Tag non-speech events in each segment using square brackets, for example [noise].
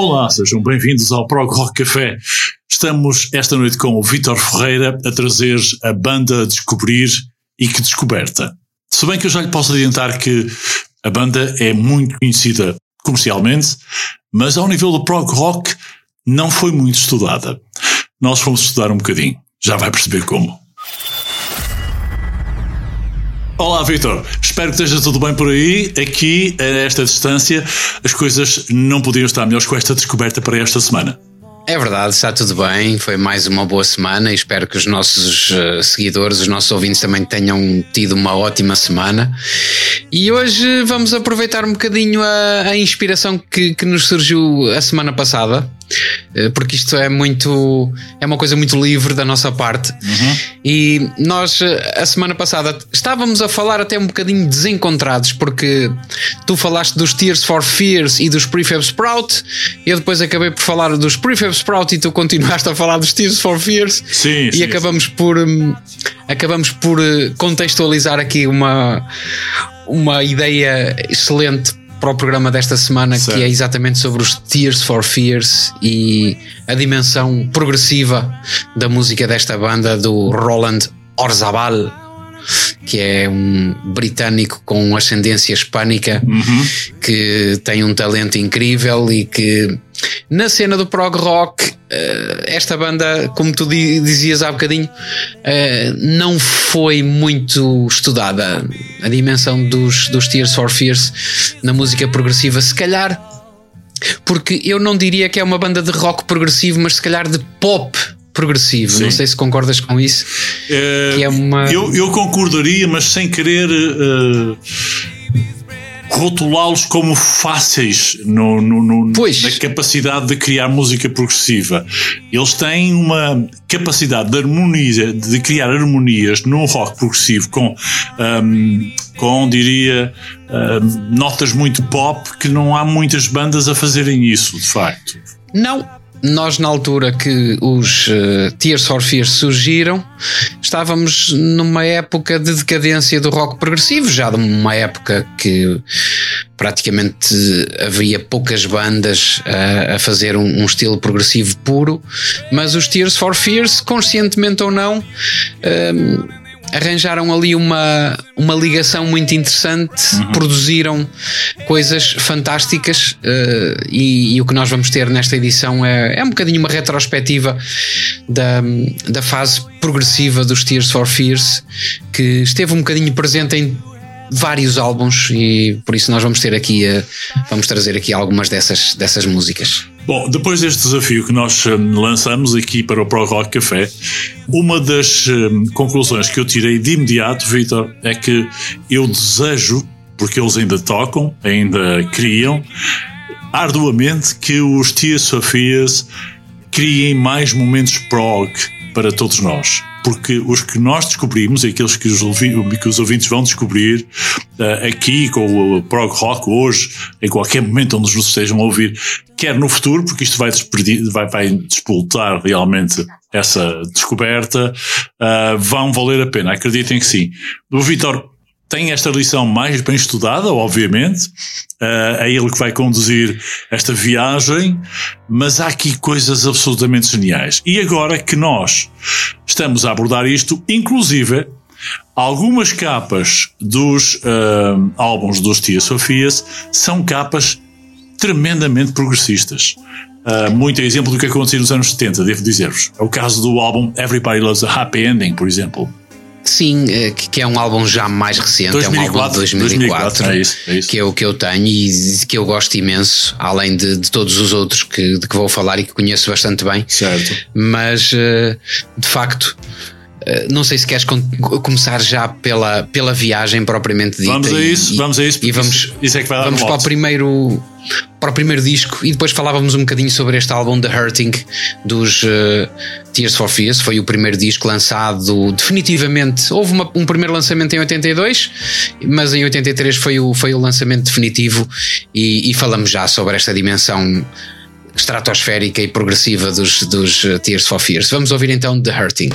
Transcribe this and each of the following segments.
Olá, sejam bem-vindos ao Prog Rock Café. Estamos esta noite com o Vítor Ferreira a trazer a banda a descobrir e que descoberta. Se bem que eu já lhe posso adiantar que a banda é muito conhecida comercialmente, mas ao nível do prog rock não foi muito estudada. Nós fomos estudar um bocadinho, já vai perceber como. Olá, Vitor. Espero que esteja tudo bem por aí. Aqui, a esta distância, as coisas não podiam estar melhores com esta descoberta para esta semana. É verdade, está tudo bem. Foi mais uma boa semana e espero que os nossos uh, seguidores, os nossos ouvintes também tenham tido uma ótima semana. E hoje vamos aproveitar um bocadinho a, a inspiração que, que nos surgiu a semana passada eh, porque isto é muito é uma coisa muito livre da nossa parte uhum. e nós eh, a semana passada estávamos a falar até um bocadinho desencontrados porque tu falaste dos Tears for Fears e dos Prefab Sprout eu depois acabei por falar dos Prefab Sprout e tu continuaste a falar dos Tears for Fears sim, e sim, acabamos sim. por hum, acabamos por eh, contextualizar aqui uma uma ideia excelente para o programa desta semana, certo. que é exatamente sobre os Tears for Fears e a dimensão progressiva da música desta banda do Roland Orzabal, que é um britânico com ascendência hispânica uhum. que tem um talento incrível e que na cena do prog rock eh, esta banda, como tu dizias há bocadinho, eh, não foi muito estudada. A dimensão dos, dos Tears for Fears na música progressiva, se calhar, porque eu não diria que é uma banda de rock progressivo, mas se calhar de pop progressivo. Sim. Não sei se concordas com isso. É, é uma... eu, eu concordaria, mas sem querer. Uh rotulá-los como fáceis no, no, no na capacidade de criar música progressiva. Eles têm uma capacidade de harmonia, de criar harmonias no rock progressivo com, um, com diria, um, notas muito pop que não há muitas bandas a fazerem isso, de facto. Não, nós, na altura que os uh, Tears for Fears surgiram, estávamos numa época de decadência do rock progressivo, já de uma época que praticamente havia poucas bandas a, a fazer um, um, estilo progressivo puro, mas os Tears for Fears, conscientemente ou não, um, arranjaram ali uma, uma ligação muito interessante, uhum. produziram coisas fantásticas uh, e, e, o que nós vamos ter nesta edição é, é um bocadinho uma retrospectiva da, da fase progressiva dos Tears for Fears, que esteve um bocadinho presente em vários álbuns e por isso nós vamos ter aqui uh, vamos trazer aqui algumas dessas, dessas músicas. Bom, depois deste desafio que nós hum, lançamos aqui para o Pro Rock Café, uma das hum, conclusões que eu tirei de imediato, Vitor, é que eu desejo, porque eles ainda tocam, ainda criam, arduamente que os Tia Sofias criem mais momentos prog para todos nós porque os que nós descobrimos aqueles que os, que os ouvintes vão descobrir uh, aqui com o prog rock hoje, em qualquer momento onde nos estejam a ouvir, quer no futuro, porque isto vai, vai, vai despoltar realmente essa descoberta, uh, vão valer a pena. Acreditem que sim. O Vitor tem esta lição mais bem estudada, obviamente. Uh, é ele que vai conduzir esta viagem, mas há aqui coisas absolutamente geniais. E agora que nós estamos a abordar isto, inclusive algumas capas dos uh, álbuns dos Tia Sofias são capas tremendamente progressistas. Uh, muito exemplo do que aconteceu nos anos 70, devo dizer-vos. É o caso do álbum Everybody Loves a Happy Ending, por exemplo. Sim, eh, que é um álbum já mais recente, 2004, é um álbum de 2004, 2004 é isso, é isso. que é o que eu tenho e que eu gosto imenso, além de, de todos os outros que, de que vou falar e que conheço bastante bem. Certo. Mas, eh, de facto, não sei se queres começar já pela, pela viagem propriamente dita. Vamos a isso, e, vamos a isso. E vamos, isso é que vai dar vamos para o primeiro para o primeiro disco e depois falávamos um bocadinho sobre este álbum The Hurting dos uh, Tears for Fears. Foi o primeiro disco lançado definitivamente. Houve uma, um primeiro lançamento em 82, mas em 83 foi o, foi o lançamento definitivo e, e falamos já sobre esta dimensão estratosférica e progressiva dos, dos uh, Tears for Fears. Vamos ouvir então The Hurting.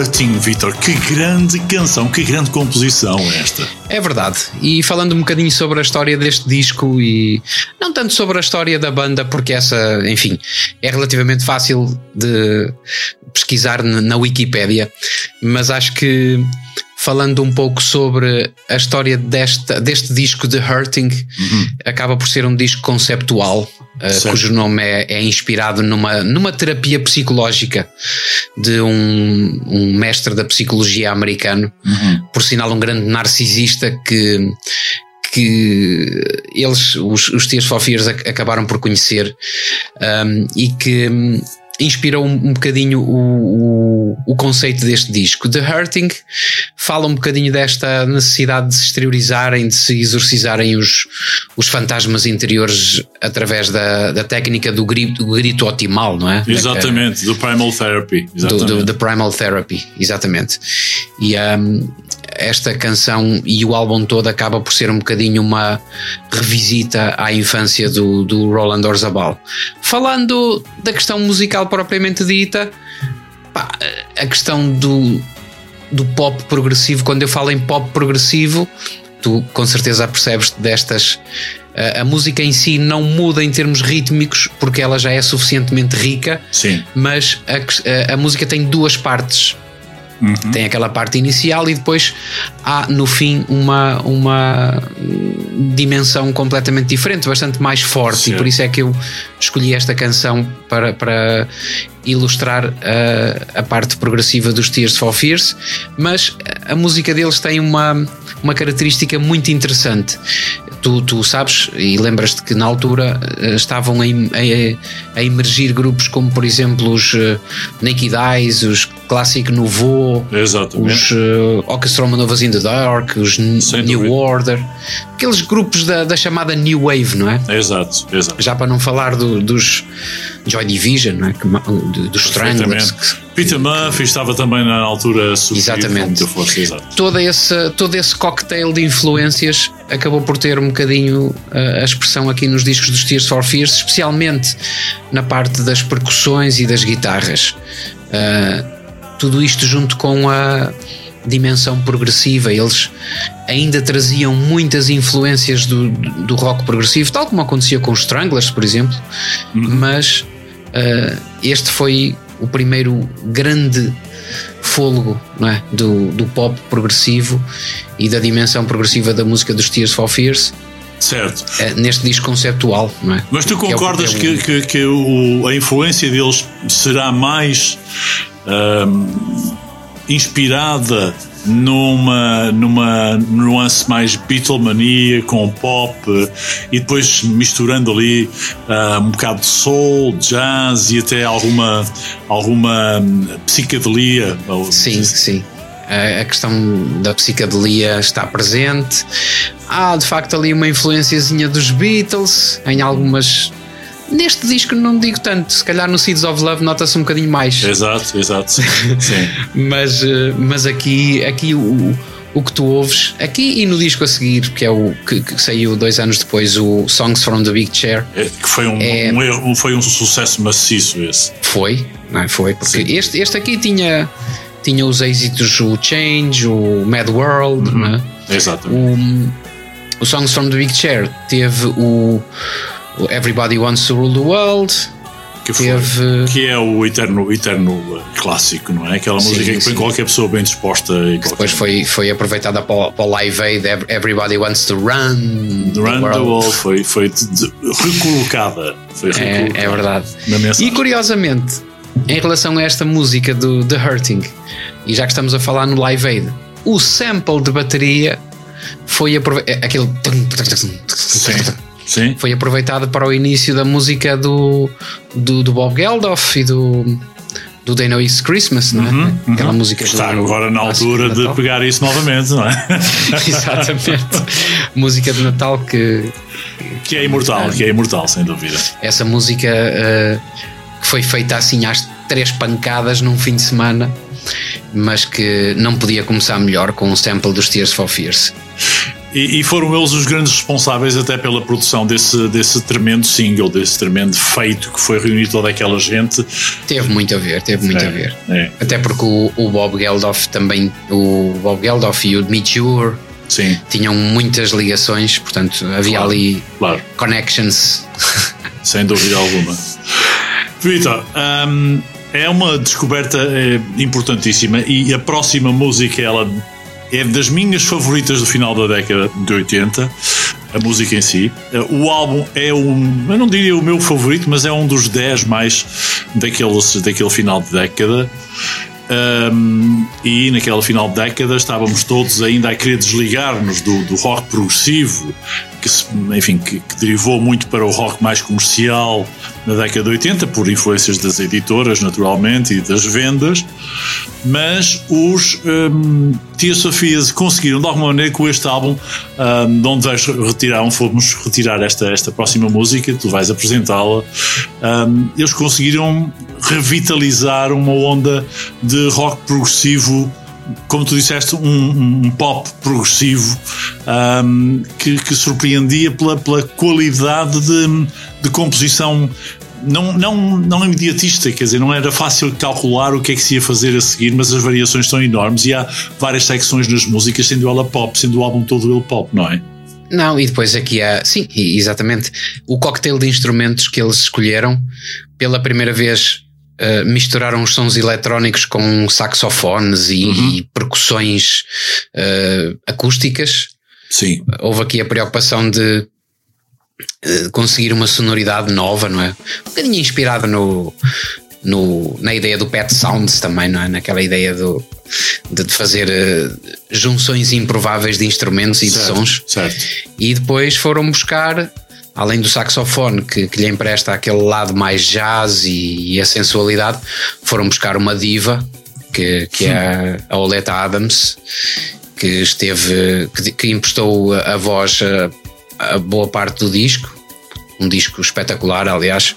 Hurting, Vitor. Que grande canção, que grande composição esta. É verdade. E falando um bocadinho sobre a história deste disco e não tanto sobre a história da banda, porque essa, enfim, é relativamente fácil de pesquisar na Wikipédia, mas acho que falando um pouco sobre a história desta, deste disco de Hurting, uhum. acaba por ser um disco conceptual, uh, cujo nome é, é, inspirado numa, numa terapia psicológica de um, um mestre da psicologia americano, uhum. por sinal, um grande narcisista que que eles, os, os Tears for Fears, acabaram por conhecer um, e que inspirou um, um bocadinho o, o, o, conceito deste disco. The Hurting fala um bocadinho desta necessidade de se exteriorizarem, de se exorcizarem os, os fantasmas interiores através da, da técnica do grito, do grito otimal, não é? Exatamente, do Primal Therapy. Exatamente. Do, do, do Primal Therapy, exatamente. E um, esta canção e o álbum todo acaba por ser um bocadinho uma revisita à infância do, do Roland Orzabal. Falando da questão musical propriamente dita, pá, a questão do, do pop progressivo, quando eu falo em pop progressivo, tu com certeza percebes destas. A, a música em si não muda em termos rítmicos porque ela já é suficientemente rica, Sim. mas a, a, a música tem duas partes Uhum. Tem aquela parte inicial e depois há no fim uma, uma dimensão completamente diferente, bastante mais forte, e por isso é que eu escolhi esta canção para, para ilustrar a, a parte progressiva dos Tears for Fears. Mas a música deles tem uma, uma característica muito interessante. Tu, tu sabes e lembras-te que na altura eh, estavam a, a, a, emergir grupos como, por exemplo, os uh, Naked Eyes, os Classic Nouveau, Exatamente. os uh, Orchestra Manovas in the Dark, os Sem New dúvida. Order, aqueles grupos da, da, chamada New Wave, não é? Exato, exato. Já para não falar do, dos Joy Division, não é? Que, dos Stranglers. Peter Murphy estava também na altura Exatamente. Força, exato. Todo, esse, todo esse cocktail de influências acabou por ter um bocadinho uh, a expressão aqui nos discos dos Tears for Fears, especialmente na parte das percussões e das guitarras. Uh, tudo isto junto com a dimensão progressiva, eles ainda traziam muitas influências do, do rock progressivo, tal como acontecia com os Stranglers, por exemplo, uhum. mas uh, este foi o primeiro grande fôlego não é? do, do pop progressivo e da dimensão progressiva da música dos Tears for Fears. Certo. Uh, neste disco conceptual, não é? Mas tu concordas que, é o, que, que, que o, a influência deles será mais inspirada numa, numa nuance mais Beatlemania com pop e depois misturando ali uh, um bocado de soul, jazz e até alguma, alguma hum, psicadelia. Sim, sim. A questão da psicadelia está presente. Há de facto ali uma influenciazinha dos Beatles em algumas Neste disco não digo tanto, se calhar no Seeds of Love nota-se um bocadinho mais. Exato, exato. [laughs] Sim. mas, eh, mas aqui, aqui o, o que tu ouves, aqui e no disco a seguir, que é o que, que saiu dois anos depois, o Songs from the Big Chair. É, que foi um, é, um, foi um sucesso maciço esse. Foi, não é? Foi, porque este, este aqui tinha, tinha os êxitos, o Change, o Mad World, uhum. não é? Exatamente. O, o Songs from the Big Chair teve o Everybody Wants to Rule the World. Que, foi, teve... que é o eterno, eterno clássico, não é? Aquela sim, música que põe qualquer pessoa bem disposta. E que depois foi, foi aproveitada para, para o Live Aid, Everybody Wants to Run. The run the World foi, foi recolocada. Foi recolocada é, é verdade. E curiosamente, em relação a esta música do The Hurting, e já que estamos a falar no Live Aid, o sample de bateria foi aproveitado. É, aquele. Sim. Sim. Foi aproveitado para o início da música do, do, do Bob Geldof e do, do They Know It's Christmas, não é? Uhum, Aquela uhum. música Está do, agora na altura de, de pegar isso novamente, não é? [laughs] Exatamente. música de Natal que. Que é imortal, que é imortal, sem dúvida. Essa música uh, que foi feita assim às três pancadas num fim de semana, mas que não podia começar melhor com um sample dos Tears for Fears. E, e, foram eles os grandes responsáveis até pela produção desse, desse tremendo single, desse tremendo feito que foi reunir toda aquela gente. Teve muito a ver, teve muito é, a ver. É. Até porque o, o, Bob Geldof também, o Bob Geldof e o Dmitry Sim. tinham muitas ligações, portanto havia claro, ali claro. connections. Sem dúvida alguma. Vitor, um, é uma descoberta é, importantíssima e a próxima música ela é das minhas favoritas do final da década de 80, a música em si. O álbum é um, eu não diria o meu favorito, mas é um dos 10 mais daqueles, daquele final de década. Um, e naquela final de década estávamos todos ainda a querer desligar-nos do, do rock progressivo que, enfim, que, que, derivou muito para o rock mais comercial na década de 80, por influências das editoras, naturalmente, e das vendas, mas os um, Tia Sofias conseguiram, de alguma maneira, com este álbum, um, de onde vais retirar, fomos retirar esta, esta próxima música, tu vais apresentá-la, um, eles conseguiram revitalizar uma onda de rock progressivo como tu disseste, um, um pop progressivo um, que, que, surpreendia pela, pela qualidade de, de composição não, não, não imediatista, quer dizer, não era fácil calcular o que é que se ia fazer a seguir, mas as variações são enormes e há várias secções nas músicas, sendo ela pop, sendo o álbum todo ele pop, não é? Não, e depois aqui há, sim, exatamente, o cocktail de instrumentos que eles escolheram pela primeira vez Uh, misturaram os sons eletrónicos com saxofones e, uhum. e percussões uh, acústicas. Sim. Houve aqui a preocupação de uh, conseguir uma sonoridade nova, não é? Um bocadinho inspirada no, no, na ideia do Pet Sounds também, não é? Naquela ideia do, de, fazer junções improváveis de instrumentos e certo, de sons. Certo. E depois foram buscar além do saxofone que, que, lhe empresta aquele lado mais jazz e, e, a sensualidade, foram buscar uma diva que, que é a Oleta Adams, que esteve, que, que emprestou a, voz a, a, boa parte do disco. Um disco espetacular, aliás,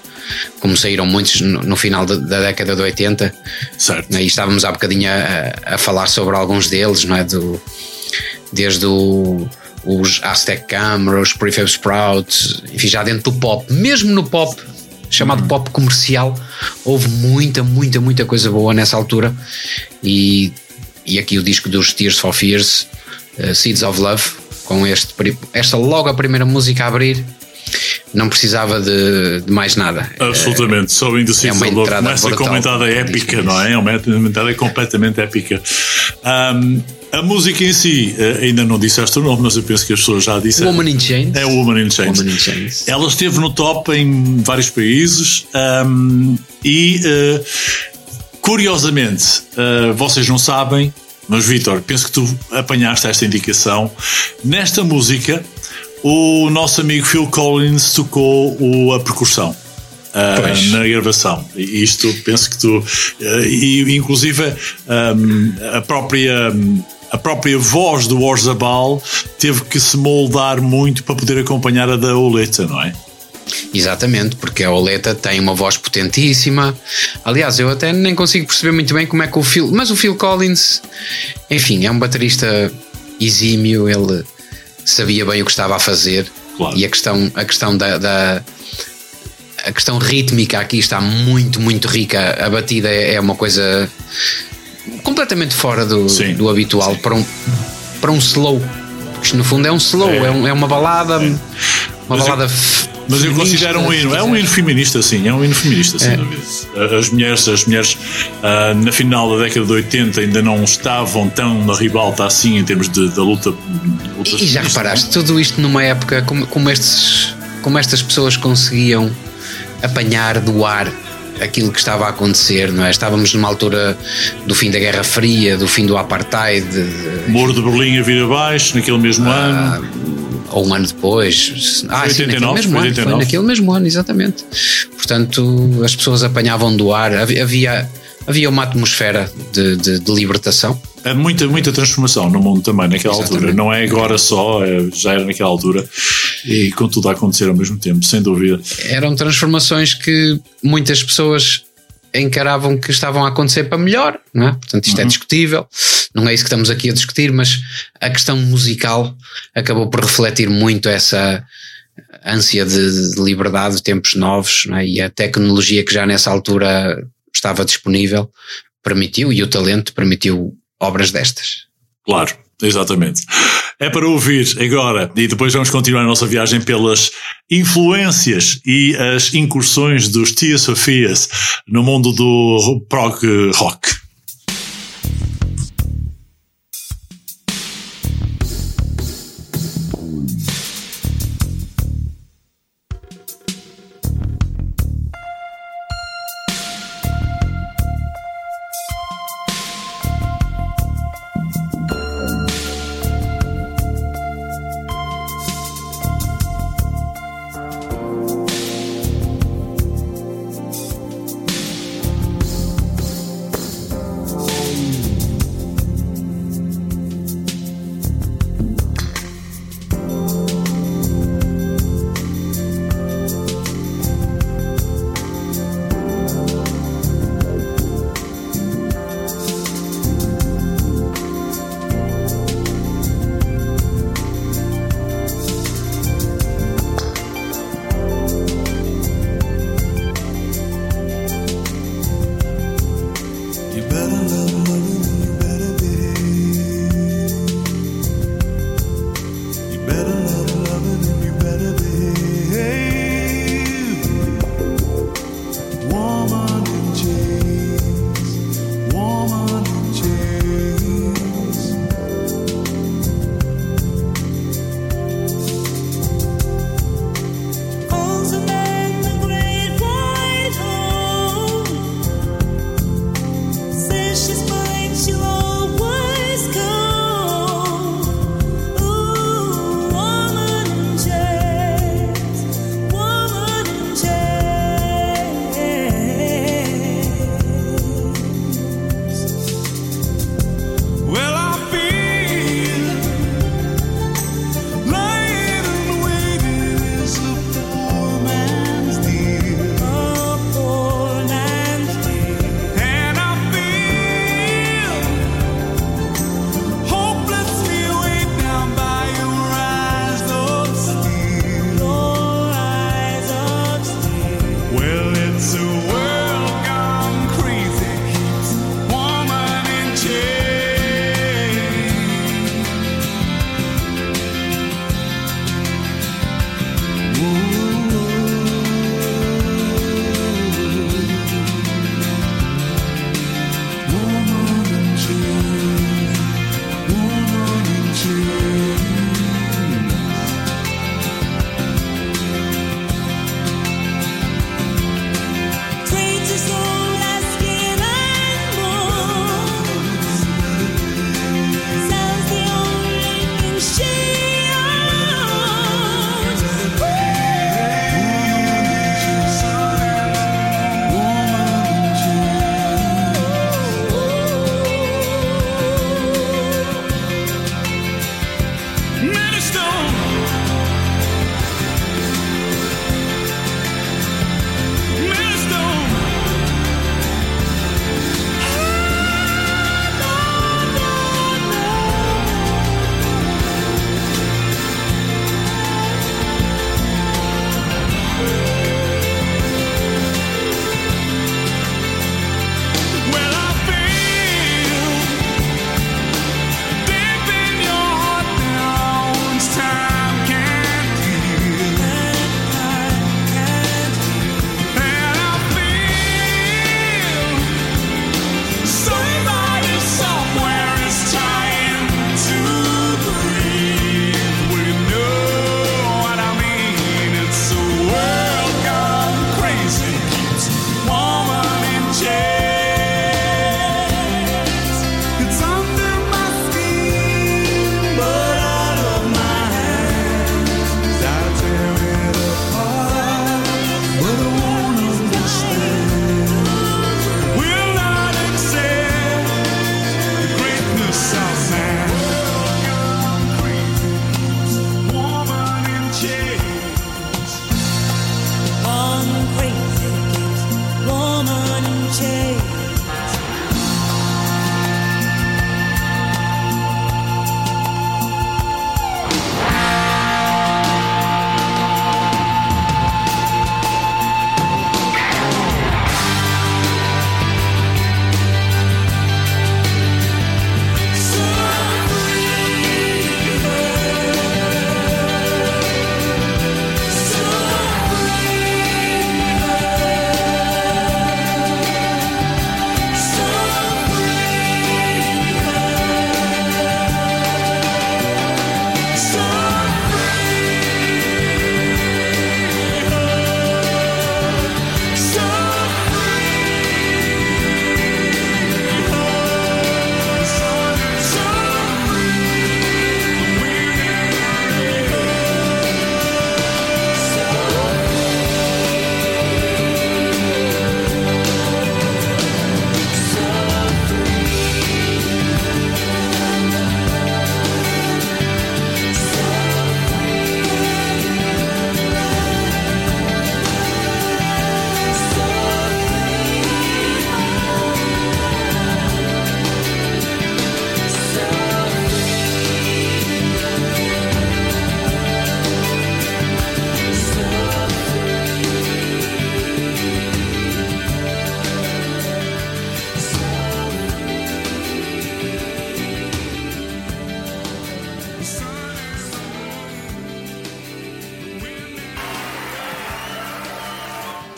como saíram muitos no, no final de, da década de 80. Certo. E estávamos há bocadinho a, a falar sobre alguns deles, não é? Do, desde o os Aztec Camera, os Prefab Sprout, enfim, já dentro do pop, mesmo no pop chamado uhum. pop comercial, houve muita, muita, muita coisa boa nessa altura. E, e aqui o disco dos Tears for Fears, uh, Seeds of Love, com este, esta logo a primeira música a abrir. Não precisava de, de mais nada. Absolutamente, só indo é Seeds of Love começa com uma entrada épica, não é? É uma entrada completamente épica. Um, a música em si, eh, ainda não disseste o nome, mas eu penso que as pessoas já disseram. Woman in Chains. É Woman in Chains. Woman in Chains. Ela esteve no top em vários países um, e, uh, curiosamente, uh, vocês não sabem, mas Vitor, penso que tu apanhaste esta indicação. Nesta música, o nosso amigo Phil Collins tocou o, a percussão. Uh, na gravação. Isto penso que tu. Uh, e inclusive um, a própria. Um, a própria voz do Orzabal teve que se moldar muito para poder acompanhar a da Oleta, não é? Exatamente, porque a Oleta tem uma voz potentíssima. Aliás, eu até nem consigo perceber muito bem como é que o Phil. Mas o Phil Collins, enfim, é um baterista exímio, ele sabia bem o que estava a fazer. Claro. E a questão, a questão da, da a questão rítmica aqui está muito, muito rica. A batida é, é uma coisa completamente fora do, do habitual para um, para um slow. Isto no fundo é um slow, é, é, um, é uma balada. É. Uma mas balada. Eu, mas eu considero um hino, é um hino feminista, sim, é um hino feminista, sem é. dúvida. As mulheres, as mulheres uh, na final da década de 80 ainda não estavam tão na ribalta assim em termos de, da luta. luta e já reparaste, tudo isto numa época como, como, estes, como estas pessoas conseguiam apanhar do ar aquilo que estava a acontecer, não é? Estávamos numa altura do fim da Guerra Fria, do fim do Apartheid. Muro de Berlim a vir abaixo, naquele mesmo ah, ano. Ou um ano depois. Ah, 89, sim, naquele mesmo ano. Foi naquele mesmo ano, exatamente. Portanto, as pessoas apanhavam do ar, havia, havia uma atmosfera de, de, de libertação é muita, muita transformação no mundo também naquela Exatamente. altura. Não é agora só, é, já era naquela altura e com tudo a acontecer ao mesmo tempo, sem dúvida. Eram transformações que muitas pessoas encaravam que estavam a acontecer para melhor, não é? Portanto, isto é uhum. é discutível. não é isso que estamos aqui a discutir, mas a questão musical acabou por refletir muito essa ânsia de, de liberdade, de tempos novos, é? e a tecnologia que já nessa altura estava disponível permitiu, e o talento permitiu obras destas. Claro, exatamente. É para ouvir agora, e depois vamos continuar a nossa viagem pelas influências e as incursões dos Tia Sofias no mundo do prog rock.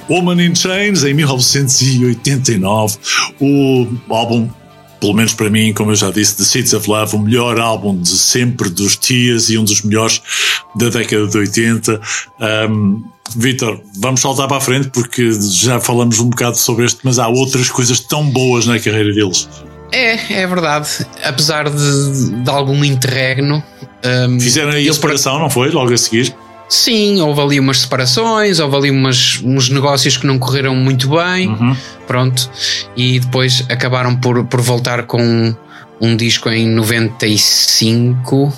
Woman in Chains em 1989, o álbum pelo menos para mim, como eu já disse, The Seeds of Love, o melhor álbum de sempre dos Tias e um dos melhores da década de 80. Um, Vitor, vamos saltar para a frente porque já falamos um bocado sobre este, mas há outras coisas tão boas na carreira deles. É, é verdade. Apesar de, de algum interregno. Um, Fizeram aí a separação, não foi? Logo a seguir? Sim, houve ali umas separações, houve ali umas, uns negócios que não correram muito bem, uhum. pronto, e depois acabaram por, por voltar com um disco em 95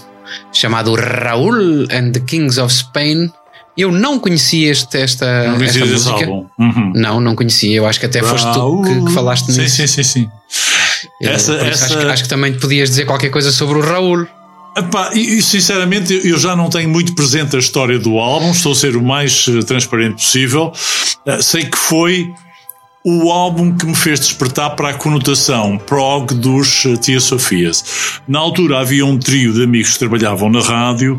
chamado Raul and the Kings of Spain. Eu não conhecia este, esta, não esta música. Uhum. Não, não conhecia. Eu acho que até Raul. foste tu que, que falaste sim, nisso. Sim, sim, sim. Essa, essa... Acho, que, acho que também podias dizer qualquer coisa sobre o Raul. Epá, e, sinceramente eu já não tenho muito presente a história do álbum, estou a ser o mais eh, transparente possível. Uh, sei que foi o álbum que me fez despertar para a conotação prog dos eh, Tia Sofias. Na altura havia um trio de amigos que trabalhavam na rádio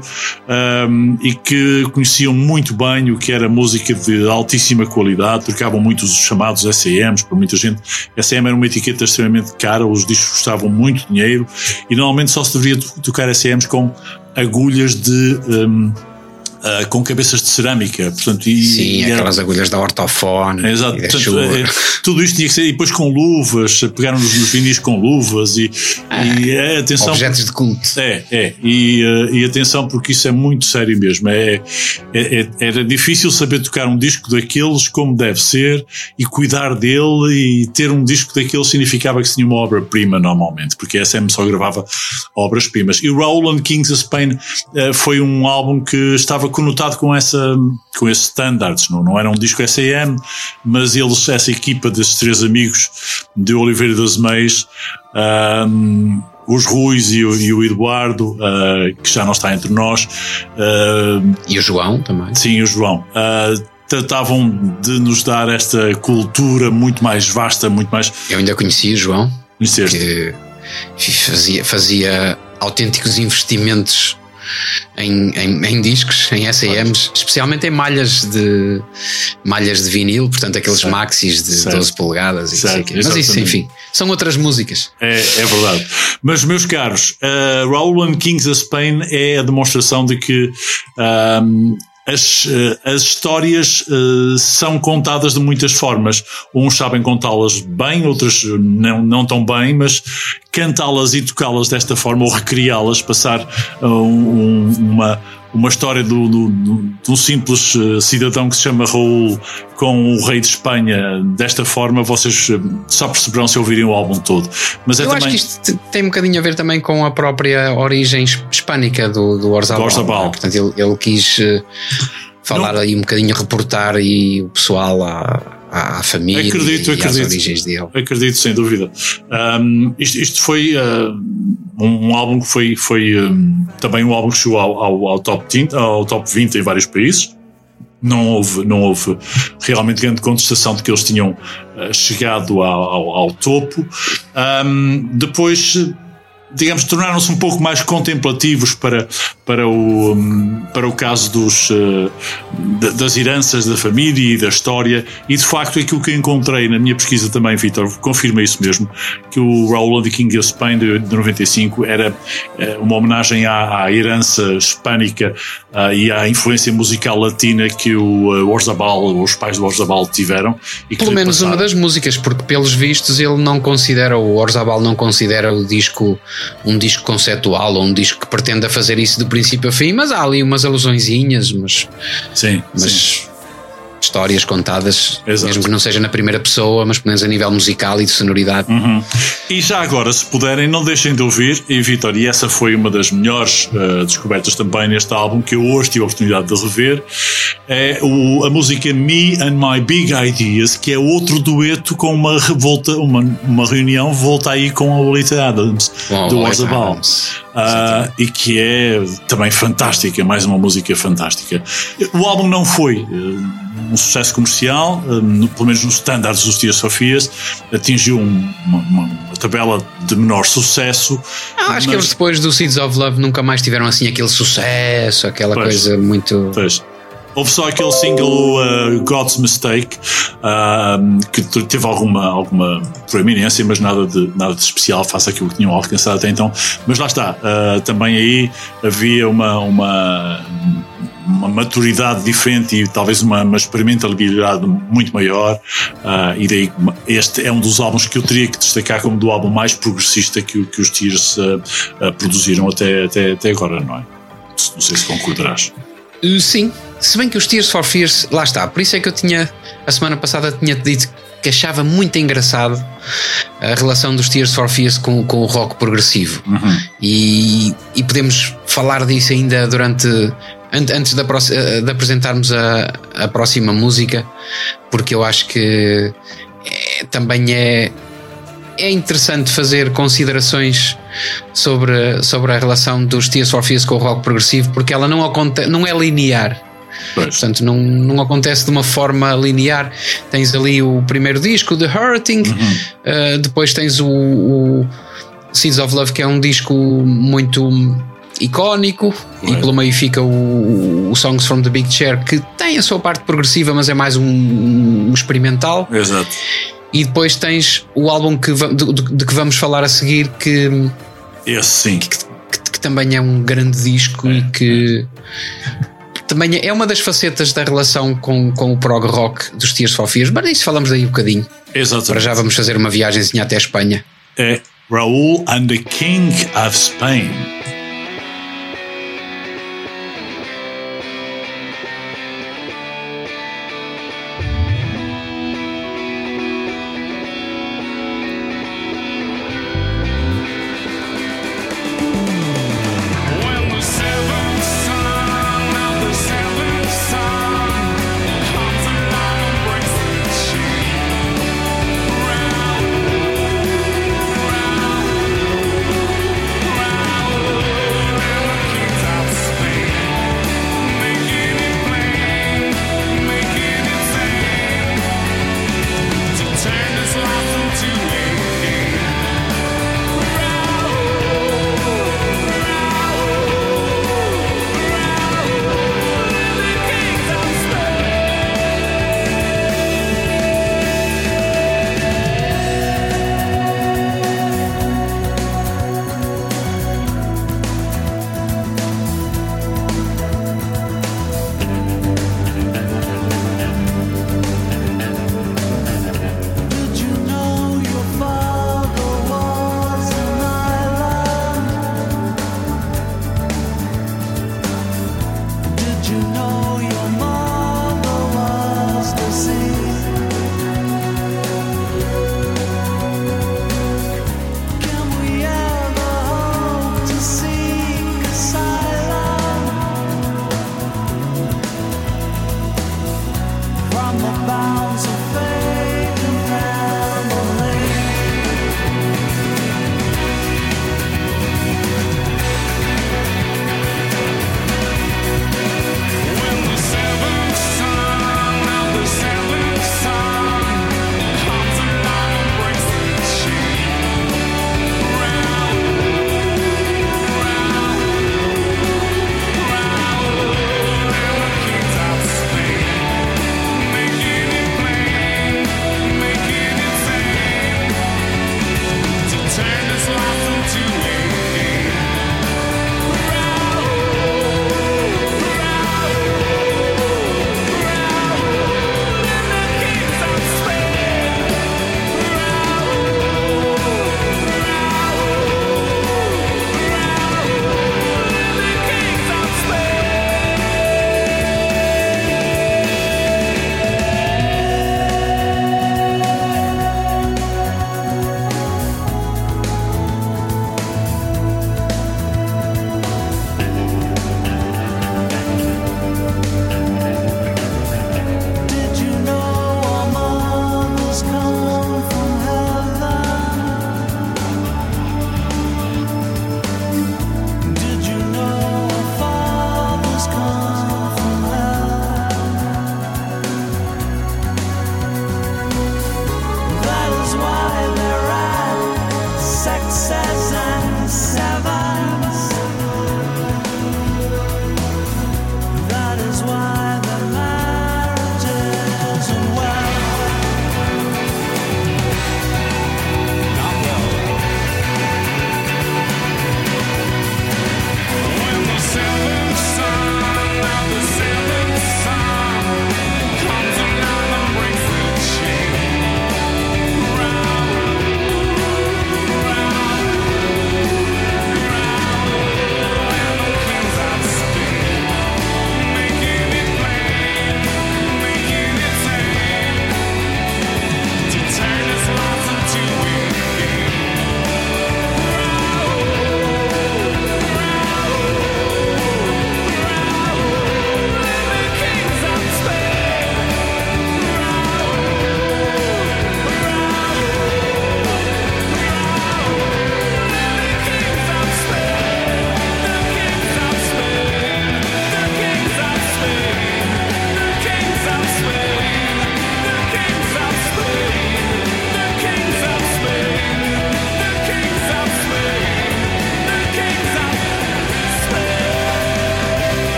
um, e que conheciam muito bem o que era música de altíssima qualidade, tocavam muito os chamados SAMs, para muita gente. SM era uma etiqueta extremamente cara, os discos custavam muito dinheiro e normalmente só se deveria tocar SAMs com agulhas de. Um, Uh, com cabeças de cerâmica. Portanto, e, Sim, e aquelas era... agulhas da ortofone. Exato. Portanto, é, tudo isto tinha que ser. E depois com luvas, pegaram-nos nos vinis com luvas e, ah, e é, atenção. Objetos de culto. É, é. E, uh, e atenção, porque isso é muito sério mesmo. É, é, é, era difícil saber tocar um disco daqueles como deve ser e cuidar dele e ter um disco daqueles significava que tinha uma obra-prima normalmente, porque a SM só gravava obras-primas. E o Roland Kings of Spain uh, foi um álbum que estava conotado com, essa, com esses standards, não, não era um disco SAM, mas eles, essa equipa desses três amigos de Oliveira das Meias, um, os Ruiz e o, e o Eduardo, uh, que já não está entre nós. Uh, e o João também. Sim, o João. Uh, tratavam de nos dar esta cultura muito mais vasta, muito mais. Eu ainda conhecia o João. Conheceste? Que fazia, fazia autênticos investimentos em, em, em discos, em SAMs, especialmente em malhas de malhas de vinil, portanto aqueles certo. maxis de certo. 12 polegadas certo. Mas isso, enfim, são outras músicas. É, é verdade. Mas, meus caros, uh, Kings of Spain é a demonstração de que um, as, eh, as histórias uh, são contadas de muitas formas. Uns sabem contá-las bem, outros não, não tão bem, mas cantá-las e tocá-las desta forma ou recriá-las, passar uh, um, uma, uma história do, do, do, de um simples cidadão que se chama Raul com o rei de Espanha desta forma, vocês só perceberão se ouvirem o álbum todo. Mas é Eu também... acho que isto tem um bocadinho a ver também com a própria origem hispânica do, do Orzabal. Do Orzabal. É? Portanto, ele, ele quis falar Não. aí um bocadinho, reportar aí o pessoal à, à família acredito, e, acredito, às origens dele. Acredito, sem dúvida. Um, isto, isto, foi uh, um, um, álbum que foi, foi um, também um álbum que chegou ao, ao, ao, top 20, ao top 20 em vários países. Não houve, não houve realmente grande contestação de que eles tinham uh, chegado ao, ao, ao topo. depois digamos, tornaram-se um pouco mais contemplativos para, para, o, para o caso dos, uh, das heranças da família e da história. E de facto, aquilo que encontrei na minha pesquisa também, Vitor, confirma isso mesmo: que o the King of Spain de, de 95 era uh, uma homenagem à, à herança hispânica uh, e à influência musical latina que o Orzabal, os pais do Orzabal tiveram. E Pelo menos passaram. uma das músicas, porque pelos vistos ele não considera, o Orzabal não considera o disco um disco conceptual ou um disco que pretenda fazer isso do princípio a fim, mas há ali umas alusõezinhas, mas, sim, mas sim histórias contadas, Exato. mesmo que não seja na primeira pessoa, mas pelo menos a nível musical e de sonoridade. Uhum. E já agora, se puderem, não deixem de ouvir. E Vitor, e essa foi uma das melhores uh, descobertas também neste álbum que eu hoje tive a oportunidade de rever. É o, a música Me and My Big Ideas, que é outro dueto com uma revolta, uma, uma reunião volta aí com a Lolita Adams, Bom, do Orzabal. Uh, e que é também fantástica, mais uma música fantástica. O álbum não foi. Uh, um sucesso comercial, eh, no, pelo menos nos estándares dos Tia Sofias, atingiu um, uma, uma, tabela de menor sucesso. Ah, acho mas... que eles depois do Seeds of Love nunca mais tiveram assim aquele sucesso, aquela pois, coisa muito. Pois. Houve só aquele single uh, God's Mistake uh, que teve alguma, alguma proeminência, mas nada de, nada de especial face àquilo que tinham alcançado até então. Mas lá está, uh, também aí havia uma, uma, uma maturidade diferente e talvez uma, uma experimentabilidade muito maior. Uh, e daí este é um dos álbuns que eu teria que destacar como do álbum mais progressista que, que os Tears produziram até, até, até agora, não é? Não sei se concordarás. Sim, se bem que os Tears for Fears, lá está, por isso é que eu tinha, a semana passada tinha dito que achava muito engraçado a relação dos Tears for Fears com, com o rock progressivo. Uhum. E, e podemos falar disso ainda durante. Antes de, de apresentarmos a, a próxima música, porque eu acho que é, também é, é interessante fazer considerações sobre, sobre a relação dos Tears for Fears com o rock progressivo, porque ela não, não é linear. Pois. Portanto, não, não acontece de uma forma linear. Tens ali o primeiro disco, The Hurting, uhum. uh, depois tens o, o Seeds of Love, que é um disco muito icónico e pelo meio fica o, o, Songs from the Big Chair que tem a sua parte progressiva mas é mais um, um experimental Exato. E depois tens o álbum que, de, de, que vamos falar a seguir que esse sim que, que, que também é um grande disco é, e que é também é uma das facetas da relação com, com o prog rock dos Tears for Fears, mas isso falamos aí um bocadinho. Exatamente. Para já vamos fazer uma viagemzinha até a Espanha. É Raul and the King of Spain.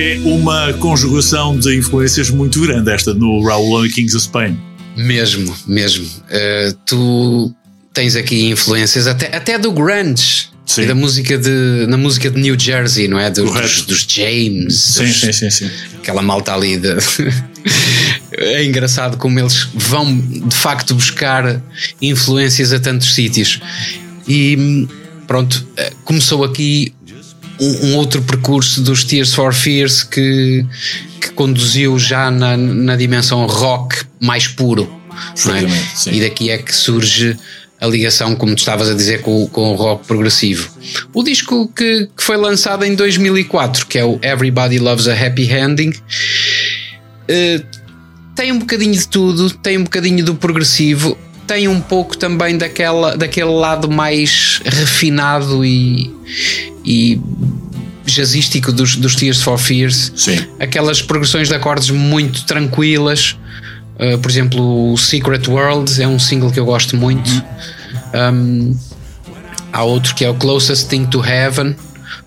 É uma conjugação de influências muito grande esta no Raul Kings of Spain. Mesmo, mesmo. Uh, tu tens aqui influências até, até do grunge. Sim. da música de, na música de New Jersey, não é? Dos, dos, dos James. Sim, dos, sim, sim, sim. Aquela malta ali. De... [laughs] é engraçado como eles vão de facto buscar influências a tantos sítios. E pronto, eh, começou aqui um, um outro percurso dos Tears for Fears que, que conduziu já na, na dimensão rock mais puro. É? E daqui é que surge a ligação, como tu estavas a dizer, com, com o rock progressivo. O disco que, que, foi lançado em 2004, que é o Everybody Loves a Happy Ending, uh, tem um bocadinho de tudo, tem um bocadinho do progressivo, tem um pouco também daquela, daquele lado mais refinado e, e jazzístico dos, dos Tears for Fears. Sim. Aquelas progressões de acordes muito tranquilas Uh, por exemplo, o Secret World é um single que eu gosto muito. Um, há outro que é o Closest Thing to Heaven,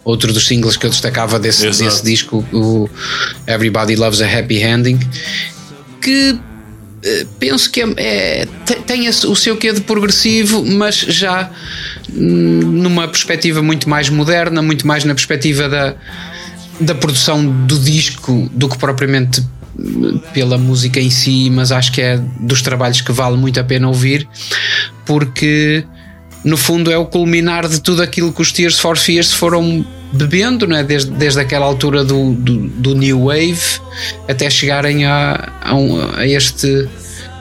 outro dos singles que eu destacava desse, desse disco, o Everybody Loves a Happy Ending, que penso que é, é, tem o seu quê de progressivo, mas já hum, numa perspectiva muito mais moderna, muito mais na perspectiva da, da produção do disco do que propriamente pela música em si, mas acho que é dos trabalhos que vale muito a pena ouvir, porque no fundo é o culminar de tudo aquilo que os Tears for Fears foram bebendo, né? desde, desde aquela altura do, do, do New Wave até chegarem a, a, um, a este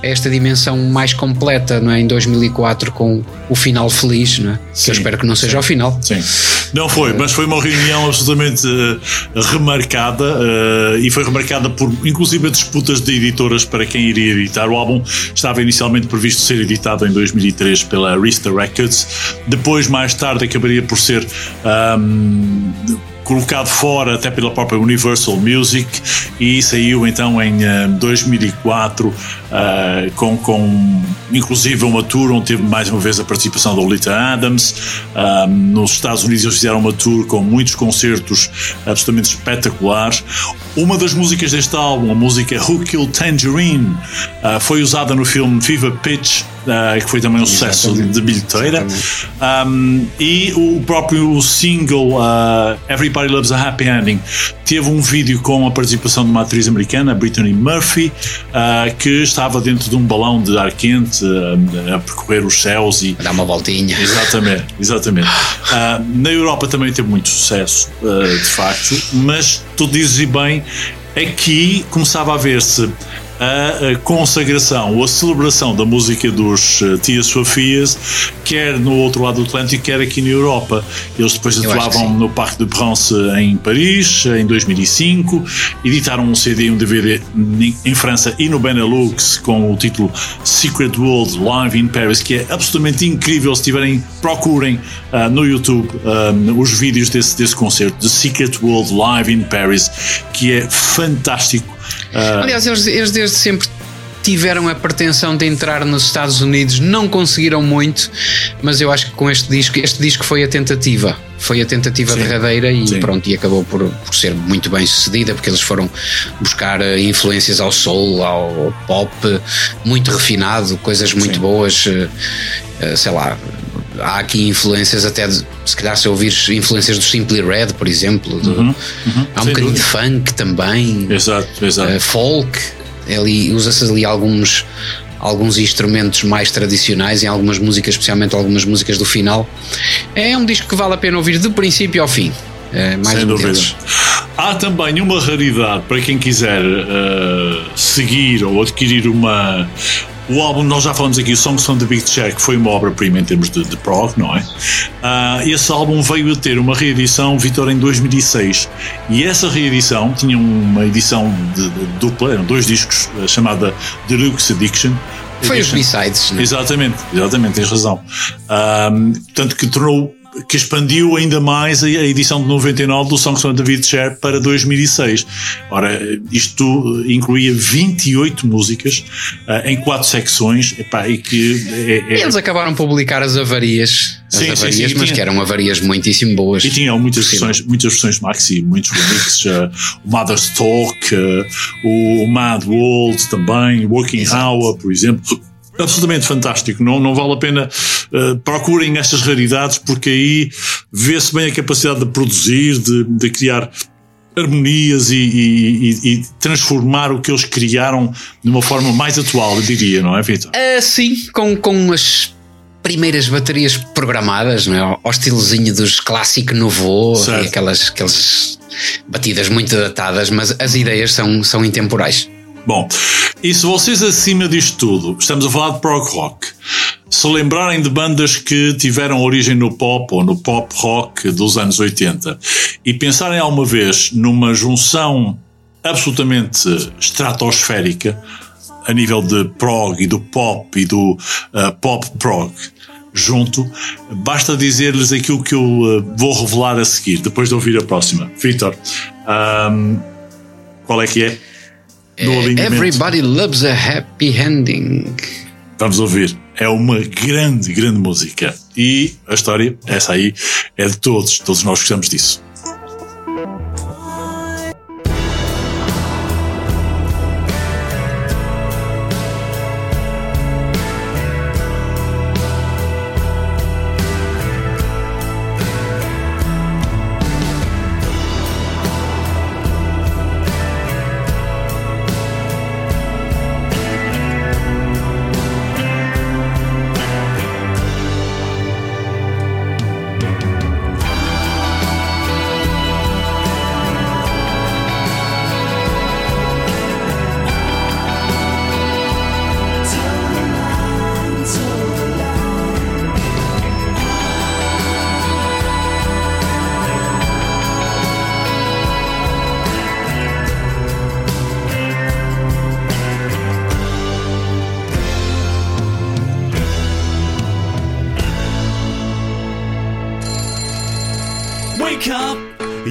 esta dimensão mais completa não é? em 2004 com o final feliz, não é? que eu espero que não seja sim, o final. Sim, não foi, mas foi uma reunião absolutamente uh, remarcada uh, e foi remarcada por inclusive disputas de editoras para quem iria editar. O álbum estava inicialmente previsto ser editado em 2003 pela Arista Records, depois, mais tarde, acabaria por ser. Um, colocado fora até pela própria Universal Music e saiu então em uh, 2004 uh, com, com inclusive uma tour onde teve mais uma vez a participação da Olita Adams. Uh, nos Estados Unidos eles fizeram uma tour com muitos concertos absolutamente espetaculares uma das músicas deste álbum a música Who Killed Tangerine uh, foi usada no filme Fever Pitch uh, que foi também um sucesso de bilheteira. Um, e o próprio single uh, Everybody Loves a Happy Ending teve um vídeo com a participação de uma atriz americana, Brittany Murphy, que estava dentro de um balão de ar quente a percorrer os céus e. A dar uma voltinha. Exatamente, exatamente. na Europa também teve muito sucesso, de facto, mas tu dizes bem, aqui começava a ver-se a consagração ou a celebração da música dos uh, Tias Sofias, quer no outro lado do Atlântico, quer aqui na Europa. Eles depois atuavam no Parque de France em Paris, em 2005, editaram um CD e um DVD em França e no Benelux com o título Secret World Live in Paris, que é absolutamente incrível. Se tiverem, procurem uh, no YouTube uh, os vídeos desse, desse concerto, The Secret World Live in Paris, que é fantástico Uh... Aliás, eles, eles desde sempre tiveram a pretensão de entrar nos Estados Unidos, não conseguiram muito, mas eu acho que com este disco, este disco foi a tentativa. Foi a tentativa Sim. derradeira e Sim. pronto, e acabou por, por ser muito bem sucedida, porque eles foram buscar eh, influências ao soul, ao pop, muito refinado, coisas muito Sim. boas, eh, eh, sei lá, há aqui influências até de, se calhar se ouvires influências do Simply Red, por exemplo, do, uhum, uhum, há um bocadinho dúvida. de funk também, exato, exato. Uh, folk, ali usa-se ali alguns alguns instrumentos mais tradicionais em algumas músicas, especialmente algumas músicas do final. É um disco que vale a pena ouvir do princípio ao fim. É, mais Sem dúvida. Há também uma raridade para quem quiser uh, seguir ou adquirir uma, o álbum, nós já falamos aqui, Songs from the Big Chair, que foi uma obra-prima em termos de, de prog, não é? Uh, esse álbum veio a ter uma reedição, Vitor, em 2006. E essa reedição tinha uma edição de, de dupla, eram dois discos, uh, chamada Deluxe Addiction. Foi os B-Sides, é? Exatamente, exatamente, tens razão. Uh, portanto, que tornou que expandiu ainda mais a edição de 99 do Songs from David Share para 2006. Ora, isto incluía 28 músicas uh, em quatro secções epá, e que é, é... eles acabaram de publicar as avarias, as sim, avarias sim, sim, mas tinha... que eram avarias muitíssimo boas. E tinham muitas versões, muitas versões maxi, muitos remixes, uh, o Mother's Talk, uh, o Mad World também, Working Exato. Hour, por exemplo absolutamente fantástico. Não, não vale a pena uh, procurem estas raridades porque aí vê-se bem a capacidade de produzir, de, de criar harmonias e, e, e, transformar o que eles criaram de uma forma mais atual, eu diria, não é, Vitor? Uh, sim, com, com as primeiras baterias programadas, não é? ao estilozinho dos clássico novo e aquelas, aquelas batidas muito datadas, mas as ideias são, são intemporais. Bom, e se vocês acima disto tudo, estamos a falar de prog rock, se lembrarem de bandas que tiveram origem no pop ou no pop rock dos anos 80 e pensarem alguma vez numa junção absolutamente estratosférica a nível de prog e do pop e do uh, pop prog junto, basta dizer-lhes aquilo que eu uh, vou revelar a seguir, depois de ouvir a próxima. Victor, um, qual é que é? É, Everybody Loves a Happy Ending. Vamos ouvir. É uma grande, grande música. E a história, essa aí, é de todos. Todos nós gostamos disso.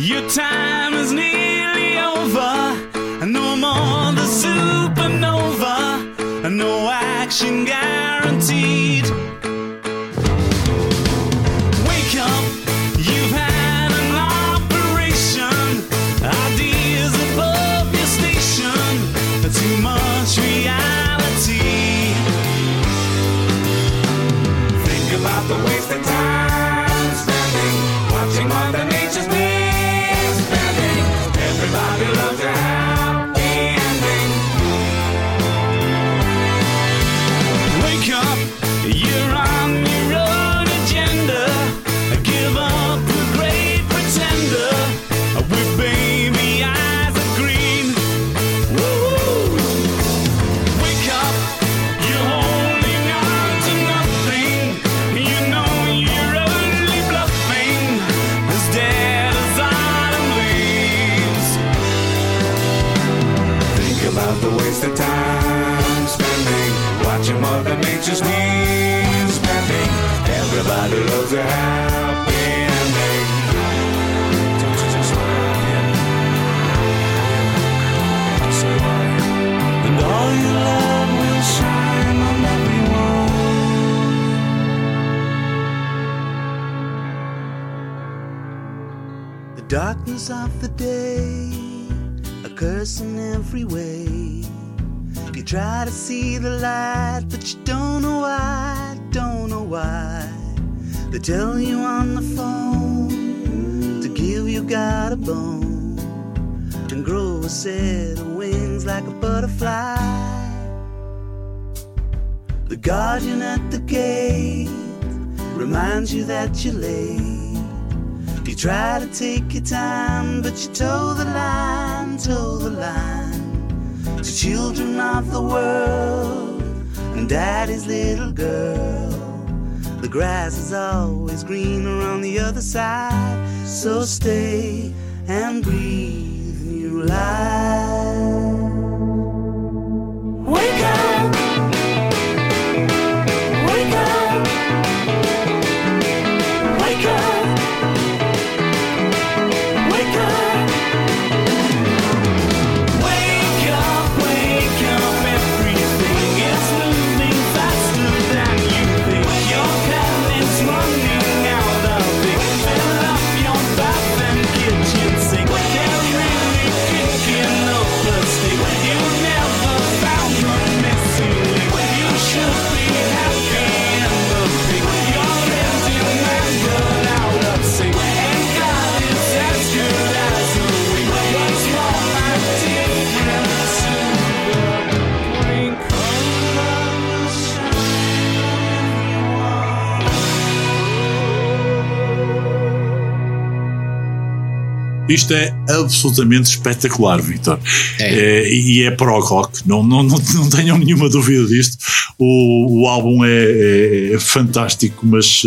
Your time news of the day, a curse in every way. You try to see the light, but you don't know why, don't know why. They tell you on the phone to give you God a bone and grow a set of wings like a butterfly. The guardian at the gate reminds you that you're late. You try to take your time, but you toe the line, toe the line. To children of the world and daddy's little girl. The grass is always greener on the other side, so stay and breathe new life. Isto é absolutamente espetacular, Vitor. É. É, e é prog rock, não, não, não, não tenham nenhuma dúvida disto. O, o álbum é, é fantástico, mas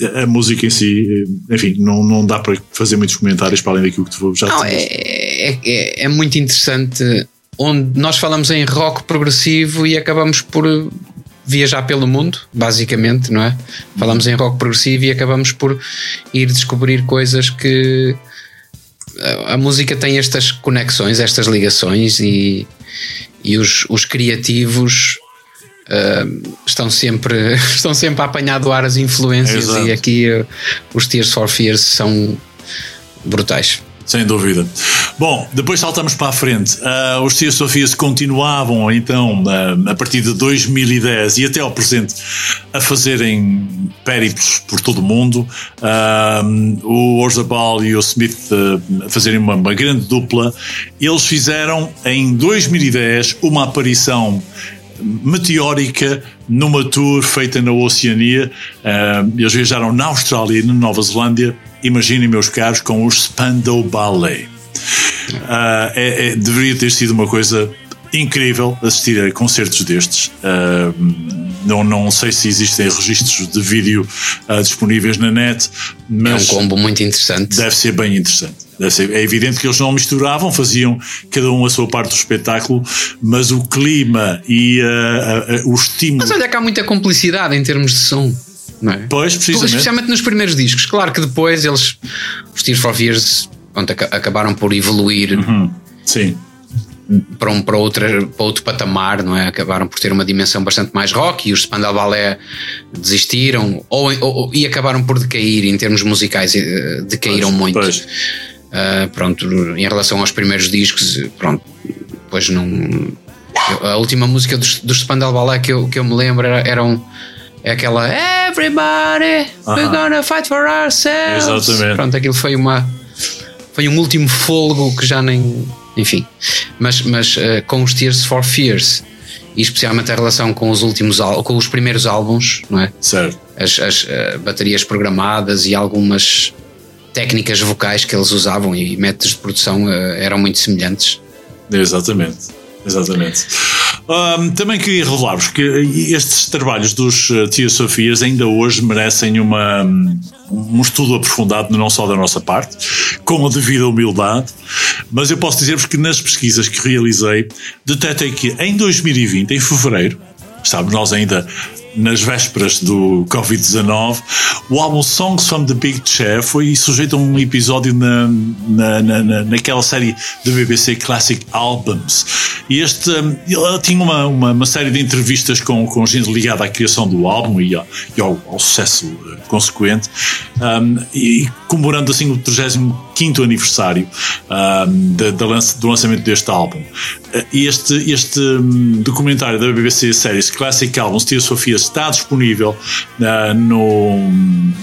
eh, a música em si, eh, enfim, não, não dá para fazer muitos comentários para além daquilo que tu já Não, disseste. é, é, é muito interessante onde nós falamos em rock progressivo e acabamos por viajar pelo mundo, basicamente, não é? Falamos em rock progressivo e acabamos por ir descobrir coisas que a, a música tem estas conexões, estas ligações e, e os, os criativos ah, estão sempre [laughs] estão sempre a apanhar do ar as influências e aqui ah, os Tears for Fears são brutais. Sem dúvida. Bom, depois saltamos para a frente. Ah, os Tears of Fears continuavam então, ah, a partir de 2010 e até ao presente, a fazerem périplos por todo o mundo. Ah, o Orzabal e o Smith a fazerem uma, uma grande dupla. Eles fizeram em 2010 uma aparição meteórica numa tour feita na Oceania. Eles viajaram na Austrália e na Nova Zelândia. Imaginem, meus caros, com os Spandau Ballet. Ah, é- é- deveria ter sido uma coisa incrível assistir a concertos destes. Ah, não, não sei se existem registros de vídeo ah, disponíveis na net, É um mas combo muito interessante. deve ser bem interessante. Ser- é evidente que eles não misturavam, faziam cada um a sua parte do espetáculo, mas o clima e o estímulo. Mas olha que há muita complicidade em termos de som, não é? Pois, precisamente. Especialmente nos primeiros discos. Claro que depois eles, os Tears for Fears, pronto, aca- acabaram por evoluir Hum, sim, para, um, para, outra, para outro patamar, não é? Acabaram por ter uma dimensão bastante mais rock e os Spandau Ballet desistiram ou, ou- e acabaram por decair em termos musicais, eh, decaíram Pois, muito. pois. Ah, pronto, em relação aos primeiros discos, pronto, depois não. eu- A última música dos, dos Spandau Ballet que eu, que eu me lembro era, era um- é aquela Everybody, we're Aham. gonna fight for ourselves. Exatamente. Pronto, aquilo foi uma. Foi um último fôlego que já nem. Enfim. Mas, mas ah, com os Tears for Fears e especialmente a relação com os últimos com os primeiros álbuns, não é? certo. as, as, eh, baterias programadas e algumas técnicas vocais que eles usavam e métodos de produção eh, eram muito semelhantes. Exatamente. Exatamente. Ahm, também queria revelar-vos que estes trabalhos dos Tears of Fears ainda hoje merecem uma, um estudo aprofundado, não só da nossa parte, com a devida humildade, mas eu posso dizer-vos que nas pesquisas que realizei, detetei que em 2020, em fevereiro, estávamos nós ainda nas vésperas do Covid-19, o álbum Songs from the Big Chair foi sujeito a um episódio na, na, na, na- naquela série da BBC Classic Albums. E este, um, ele tinha uma, uma, uma série de entrevistas com, com gente ligada à criação do álbum e, ao, e ao, ao sucesso uh, consequente, um, e comemorando assim o 35 aniversário um, da lança- do lançamento deste álbum. Uh, E este, este hum, documentário da BBC Series Classic Albums Tia Sofia está disponível uh, no,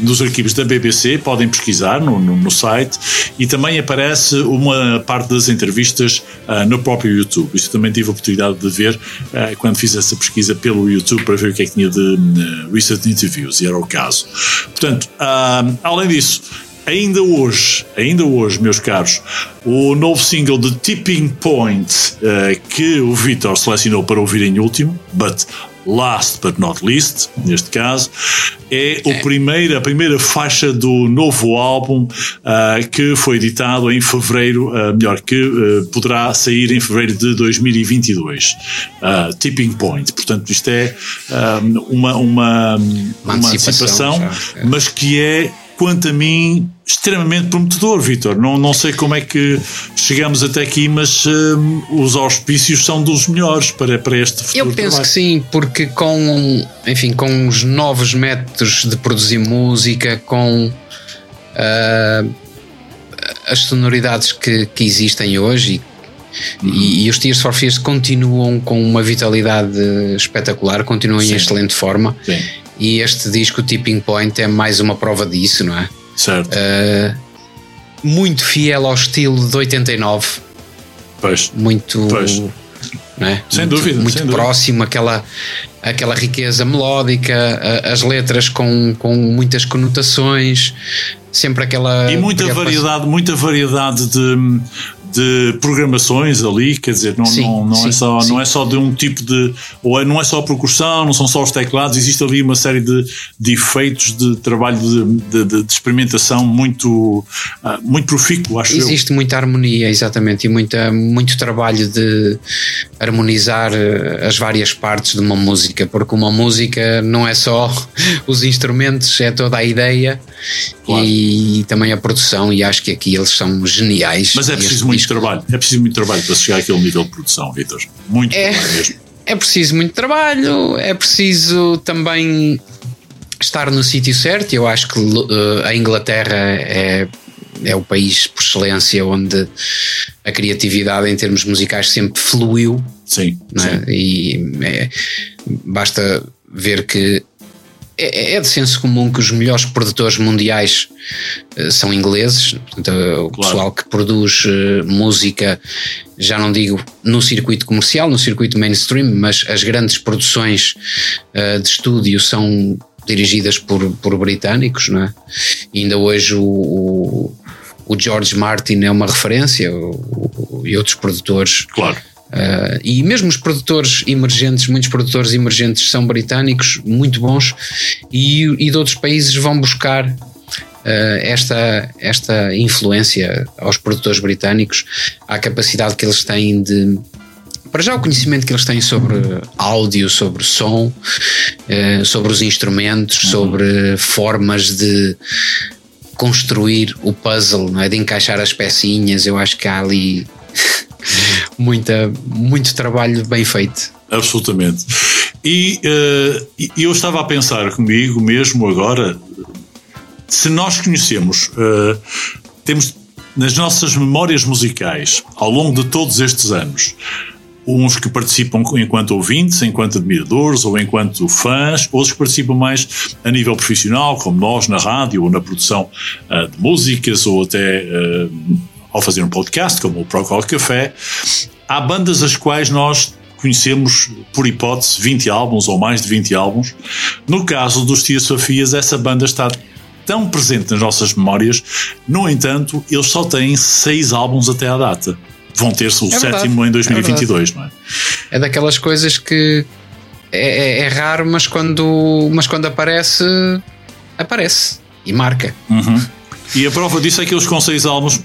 nos arquivos da BBC, podem pesquisar no, no, no site e também aparece uma parte das entrevistas uh, no próprio YouTube. Isto também tive a oportunidade de ver uh, quando fiz essa pesquisa pelo YouTube para ver o que é que tinha de uh, recent interviews, e era o caso. Portanto, além disso, Ainda hoje, ainda hoje, meus caros, o novo single de Tipping Point eh, que o Vitor selecionou para ouvir em último, but last but not least, neste caso, é, o primeiro, a primeira faixa do novo álbum ah, que foi editado em fevereiro, ah, melhor, que ah, poderá sair em fevereiro de 2022. Ah, Tipping Point. Portanto, isto é ah, uma, uma, uma antecipação, antecipação, já, é. mas que é quanto a mim, extremamente prometedor, Vitor. Não, não sei como é que chegamos até aqui, mas hum, os auspícios são dos melhores para, para este futuro. Eu penso trabalho. que sim, porque com, enfim, com os novos métodos de produzir música, com ah, as sonoridades que, que existem hoje e, e, e os Tears for Fears continuam com uma vitalidade espetacular, continuam Sim. em excelente forma. Sim, E este disco, Tipping Point, é mais uma prova disso, não é? certo. Ah, muito fiel ao estilo de 89, Pois. muito. Pois. é? Sem muito, dúvida, Muito sem dúvida. próximo, aquela, aquela riqueza melódica, as letras com, com muitas conotações, sempre aquela. E muita variedade, muita variedade de, de programações ali, quer dizer, não, sim, não, não, é sim, é só, não é só de um tipo de. Ou é, não é só a percussão, não são só os teclados, existe ali uma série de, de efeitos de trabalho de, de, de experimentação muito, uh, muito profícuo, acho Existe eu. muita harmonia, exatamente, e muita, muito trabalho de harmonizar ah, as várias partes de uma música, porque uma música não é só [laughs] os instrumentos, é toda a ideia claro. e também a produção, e acho que aqui eles são geniais. Mas é preciso muito muito trabalho. É preciso muito trabalho para chegar àquele nível de produção, Vitor. Muito é, trabalho mesmo. É preciso muito trabalho, é preciso também estar no sítio certo. Eu acho que uh, a Inglaterra é, é o país por excelência onde a criatividade em termos musicais sempre fluiu. Sim. É? E é, basta ver que é, é de senso comum que os melhores produtores mundiais uh, são ingleses, portanto, o claro. pessoal que produz uh, música, já não digo no circuito comercial, no circuito mainstream, mas as grandes produções uh, de estúdio são dirigidas por, por britânicos, não é? E ainda hoje o, o, o George Martin é uma referência o, e outros produtores. Claro Uh, e mesmo os produtores emergentes, muitos produtores emergentes são britânicos, muito bons, e, e de outros países vão buscar uh, esta, esta influência aos produtores britânicos, à capacidade que eles têm de. Para já, o conhecimento que eles têm sobre áudio, sobre som, uh, sobre os instrumentos, uhum. sobre formas de construir o puzzle, não é? de encaixar as pecinhas. Eu acho que há ali [laughs] muita, muito trabalho bem feito. Absolutamente. E uh, eu estava a pensar comigo mesmo agora, se nós conhecemos, uh, temos nas nossas memórias musicais, ao longo de todos estes anos, uns que participam enquanto ouvintes, enquanto admiradores ou enquanto fãs, outros que participam mais a nível profissional, como nós na rádio ou na produção uh, de músicas ou até uh, ao fazer um podcast, como o Procol Café, há bandas as quais nós conhecemos, por hipótese, 20 álbuns ou mais de 20 álbuns. No caso dos Tia Sofias, essa banda está tão presente nas nossas memórias, no entanto, eles só têm seis álbuns até à data. Vão ter-se o é sétimo em 2022, é não é? É daquelas coisas que é, é, é, raro, mas quando, mas quando aparece, aparece e marca. Uhum. E a prova disso é que eles com seis álbuns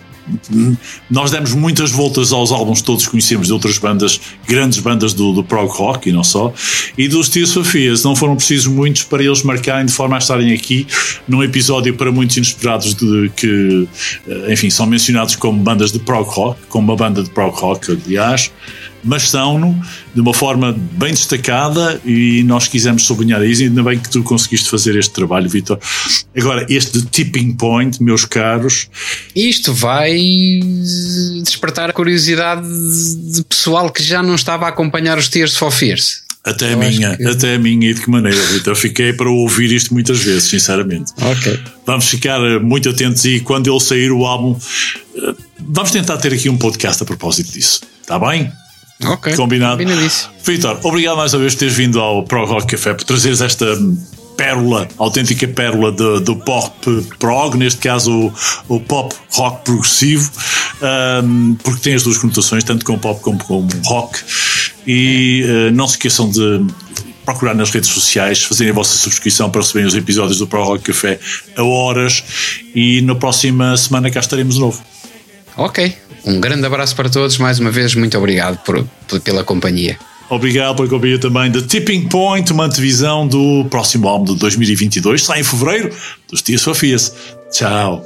nós demos muitas voltas aos álbuns que todos conhecemos de outras bandas, grandes bandas do, do prog rock e não só, e dos Tears Sofias. Não foram precisos muitos para eles marcarem de forma a estarem aqui num episódio para muitos inesperados de que, eh, enfim, são mencionados como bandas de prog rock, como uma banda de prog rock, aliás mas são-no de uma forma bem destacada e nós quisemos sublinhar isso. Ainda bem que tu conseguiste fazer este trabalho, Vitor. Agora, este tipping point, meus caros. Isto vai despertar a curiosidade de pessoal que já não estava a acompanhar os Tears for Fears. Até a minha, que... até a minha e de que maneira, Vitor? Fiquei para ouvir isto muitas vezes, sinceramente. Ok. Vamos ficar eh, muito atentos e quando ele sair o álbum, eh, vamos tentar ter aqui um podcast a propósito disso. Está bem? Ok. Combinado. Combinadíssimo. Vitor, obrigado mais uma vez por teres vindo ao Pro Rock Café, por trazeres esta pérola, autêntica pérola do, do pop prog, neste caso o, o pop rock progressivo, um, porque tem as duas conotações, tanto com pop como com rock. E uh, não se esqueçam de procurar nas redes sociais, fazerem a vossa subscrição para receberem os episódios do Pro Rock Café a horas. E na próxima semana cá estaremos de novo. Ok. Um grande abraço para todos. Mais uma vez, muito obrigado por, pela companhia. Obrigado pela companhia também da Tipping Point, uma antevisão do próximo álbum de 2022. Sai em fevereiro dos Tias Sofias. Tchau.